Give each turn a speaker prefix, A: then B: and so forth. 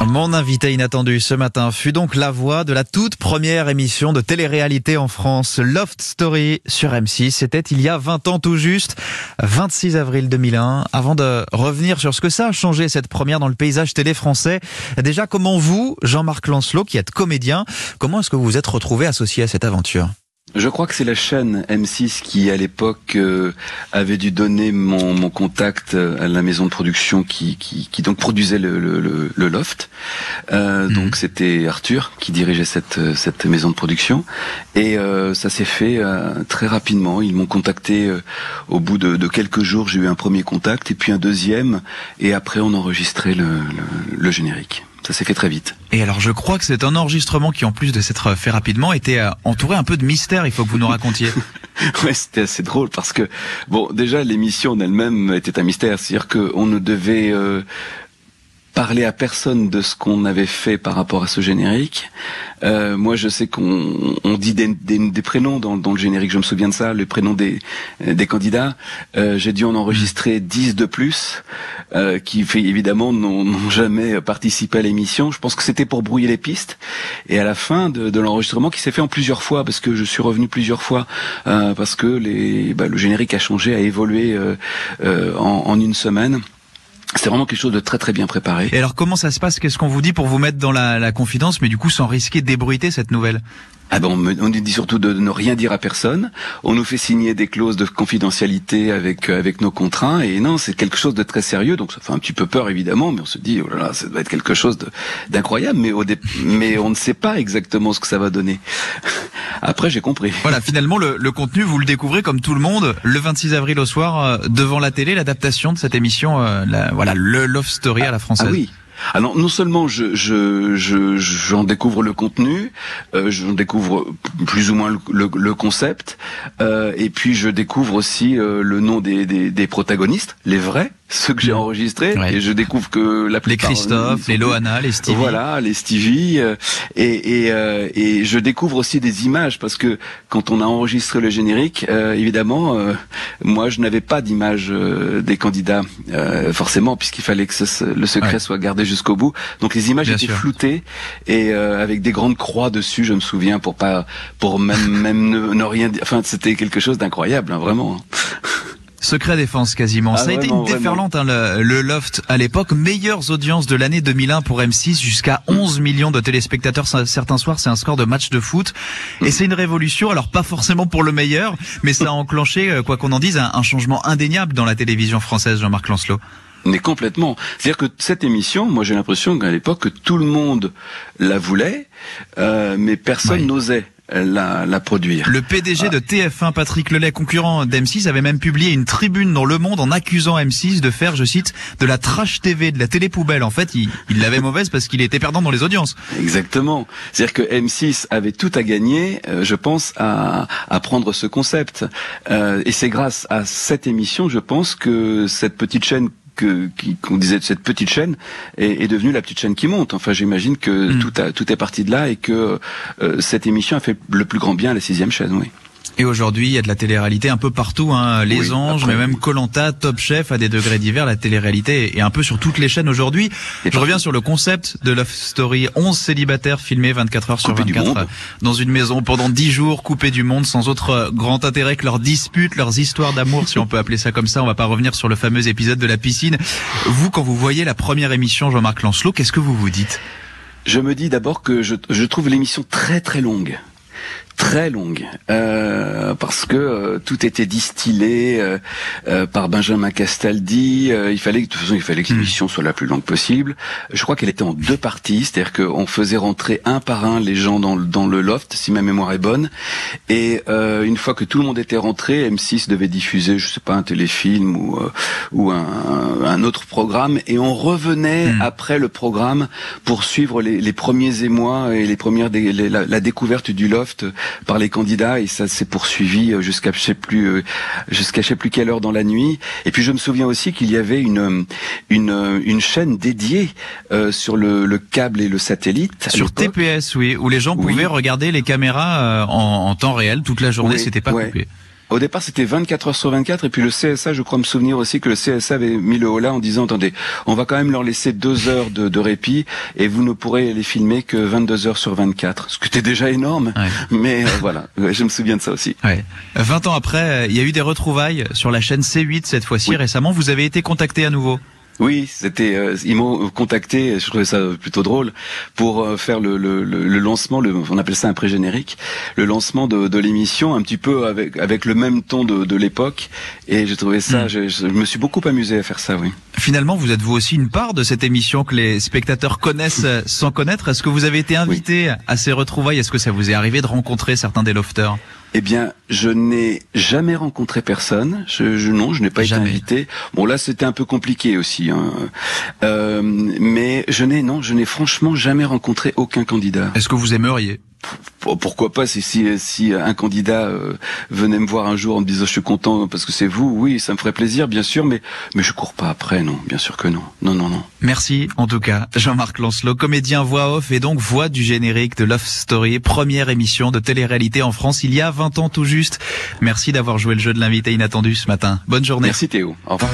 A: Mon invité inattendu ce matin fut donc la voix de la toute première émission de télé-réalité en France, Loft Story sur M6. C'était il y a 20 ans tout juste, 26 avril 2001. Avant de revenir sur ce que ça a changé cette première dans le paysage télé français, déjà comment vous, Jean-Marc Lancelot, qui êtes comédien, comment est-ce que vous vous êtes retrouvé associé à cette aventure?
B: Je crois que c'est la chaîne M6 qui, à l'époque, euh, avait dû donner mon, mon, contact euh, à la maison de production qui, qui, qui donc produisait le, le, le, loft. Euh, mhm. Donc c'était Arthur qui dirigeait cette, cette maison de production. Et euh, ça s'est fait très rapidement. Ils m'ont contacté au bout de, de, quelques jours. J'ai eu un premier contact et puis un deuxième. Et après, on enregistrait le, le générique. Ça s'est fait très vite.
A: Et alors je crois que c'est un enregistrement qui, en plus de s'être fait rapidement, était euh, entouré un peu de mystère. Il faut que vous nous racontiez.
B: ouais, c'était assez drôle parce que bon, déjà l'émission en elle-même était un mystère, c'est-à-dire qu'on ne devait euh, parler à personne de ce qu'on avait fait par rapport à ce générique. Euh, moi, je sais qu'on on dit des, des, des prénoms dans, dans, le générique. Je me souviens de ça, les prénoms des, des candidats. Euh, J'ai dû en enregistrer 10 de plus, euh, qui fait, évidemment n'ont jamais participé à l'émission. Je pense que c'était pour brouiller les pistes. Et à la fin de, de l'enregistrement, qui s'est fait en plusieurs fois, parce que je suis revenu plusieurs fois, euh, parce que les, bah, le générique a changé, a évolué euh, euh, en, en une semaine. C'est vraiment quelque chose de très très bien préparé.
A: Et alors comment ça se passe? Qu'est-ce qu'on vous dit pour vous mettre dans la, la confidence, mais du coup sans risquer d'ébruiter cette nouvelle?
B: Ah ben on, nous dit surtout de ne rien dire à personne. On nous fait signer des clauses de confidentialité avec euh, avec nos contraints et non, c'est quelque chose de très sérieux. Donc ça fait un petit peu peur évidemment, mais on se dit oh là là, ça doit être quelque chose d'incroyable. Mais au mais on ne sait pas exactement ce que ça va donner. Après, j'ai compris.
A: Voilà, finalement, le, le, contenu, vous le découvrez comme tout le monde le 26 avril au soir euh, devant la télé, l'adaptation de cette émission, euh, la, voilà, le Love Story à la française.
B: Ah oui. Alors non seulement je j'en je, découvre le contenu, euh, j'en découvre plus ou moins le, le, concept, euh, et puis je découvre aussi euh, le nom des, des, des, protagonistes, les vrais, ceux que j'ai mmh. enregistrés, et je découvre que la
A: plupart les Christophe, les Loana, les Stevie,
B: voilà, les Stevie, euh, et et, euh, et je découvre aussi des images parce que quand on a enregistré le générique, évidemment, moi je n'avais pas d'image des candidats forcément puisqu'il fallait que le secret soit gardé jusqu'au bout. Donc les images étaient floutées et euh, avec des grandes croix dessus, je me souviens, pour pas, pour même même ne, rien dire. Enfin, c'était quelque chose d'incroyable, hein, vraiment.
A: Secret défense quasiment. Ah, ça a été une déferlante, hein, le, Loft à l'époque. Meilleures audiences de l'année 2001 pour M6, jusqu'à 11 millions de téléspectateurs certains soirs. C'est un score de match de foot. Et c'est une révolution, alors pas forcément pour le meilleur, mais ça a enclenché, euh, quoi qu'on en dise, un, un changement indéniable dans la télévision française, Jean-Marc Lancelot.
B: Mais complètement. C'est-à-dire que cette émission, moi j'ai l'impression qu'à l'époque tout le monde la voulait, euh, mais personne n'osait. La, la, produire.
A: Le PDG de TF1, Patrick Lelay, concurrent d'M6, avait même publié une tribune dans Le Monde en accusant M6 de faire, je cite, de la trash TV, de la télé poubelle. En fait, il l'avait mauvaise parce qu'il était perdant dans les audiences.
B: Exactement. C'est-à-dire que M6 avait tout à gagner, euh, je pense, à, à prendre ce concept. Euh, et c'est grâce à cette émission, je pense, que cette petite chaîne que qu'on disait de cette petite chaîne est, est, devenue la petite chaîne qui monte. Enfin, j'imagine que mm. tout, a, tout est parti de là et que euh, cette émission a fait le plus grand bien à la sixième chaîne. Oui.
A: Et aujourd'hui, il y a de la télé-réalité un peu partout, hein. Les Anges, mais même Colanta, Top Chef, à des degrés divers. La télé-réalité est un peu sur toutes les chaînes aujourd'hui. Je reviens sur le concept de Love Story. 11 célibataires filmés 24 heures sur 24 dans une maison pendant 10 jours, coupés du monde, sans autre grand intérêt que leurs disputes, leurs histoires d'amour, si on peut appeler ça comme ça. On va pas revenir sur le fameux épisode de la piscine. Vous, quand vous voyez la première émission Jean-Marc Lancelot, qu'est-ce que vous vous dites?
B: Je me dis d'abord que je, je trouve l'émission très très longue très longue euh, parce que euh, tout était distillé euh, euh par Benjamin Castaldi. Euh, il fallait de toute façon il fallait que hmm. l'émission soit la plus longue possible. Je crois qu'elle était en deux parties, c'est-à-dire qu'on faisait rentrer un par un les gens dans, dans le loft, si ma mémoire est bonne. Et une fois que tout le monde était rentré, M6 devait diffuser, je sais pas, un téléfilm ou ou un, un, autre programme, et on revenait hmm. après le programme pour suivre les, les premiers émois et les premières la, la découverte du loft par les candidats et ça s'est poursuivi euh, jusqu'à je sais plus euh, jusqu'à je sais plus quelle heure dans la nuit. Et puis je me souviens aussi qu'il y avait une une une chaîne dédiée euh, sur le, le, câble et le satellite
A: sur TPS oui où les gens pouvaient regarder les caméras en, en, temps réel toute la journée, c'était pas coupé.
B: Au départ, c'était 24 heures sur 24, et puis le CSA, je crois me souvenir aussi que le CSA avait mis le holà en disant, attendez, on va quand même leur laisser deux heures de, de répit, et vous ne pourrez les filmer que 22 heures sur 24, ce qui était déjà énorme, mais euh, voilà, je me souviens de ça aussi.
A: Ouais. 20 ans après, il y a eu des retrouvailles sur la chaîne C8 cette fois-ci. Récemment, vous avez été contacté à nouveau?
B: Oui, c'était euh, ils m'ont contacté, je trouvais ça plutôt drôle pour euh, faire le, le, le, lancement, le, on appelle ça un pré-générique, le lancement de, de l'émission un petit peu avec avec le même ton de, de l'époque et j'ai trouvé ça, hmm. je, je, me suis beaucoup amusé à faire ça, oui.
A: Finalement, vous êtes vous aussi une part de cette émission que les spectateurs connaissent sans connaître. Est-ce que vous avez été invité à ces retrouvailles? Est-ce que ça vous est arrivé de rencontrer certains des lofters?
B: Eh bien, je n'ai jamais rencontré personne. Je, je non, je n'ai pas été invité. Bon, là, c'était un peu compliqué aussi. Hein. Euh, mais je n'ai non, je n'ai franchement jamais rencontré aucun candidat.
A: Est-ce que vous aimeriez?
B: Pourquoi pas si, si, si un candidat euh, venait me voir un jour en me disant je suis content parce que c'est vous, oui, ça me ferait plaisir, bien sûr, mais mais je cours pas après, non, bien sûr que non, non, non, non.
A: Merci en tout cas, Jean-Marc Lancelot, comédien voix off et donc voix du générique de Love Story, première émission de télé-réalité en France il y a 20 ans tout juste. Merci d'avoir joué le jeu de l'invité inattendu ce matin. Bonne journée.
B: Merci Théo. Au revoir.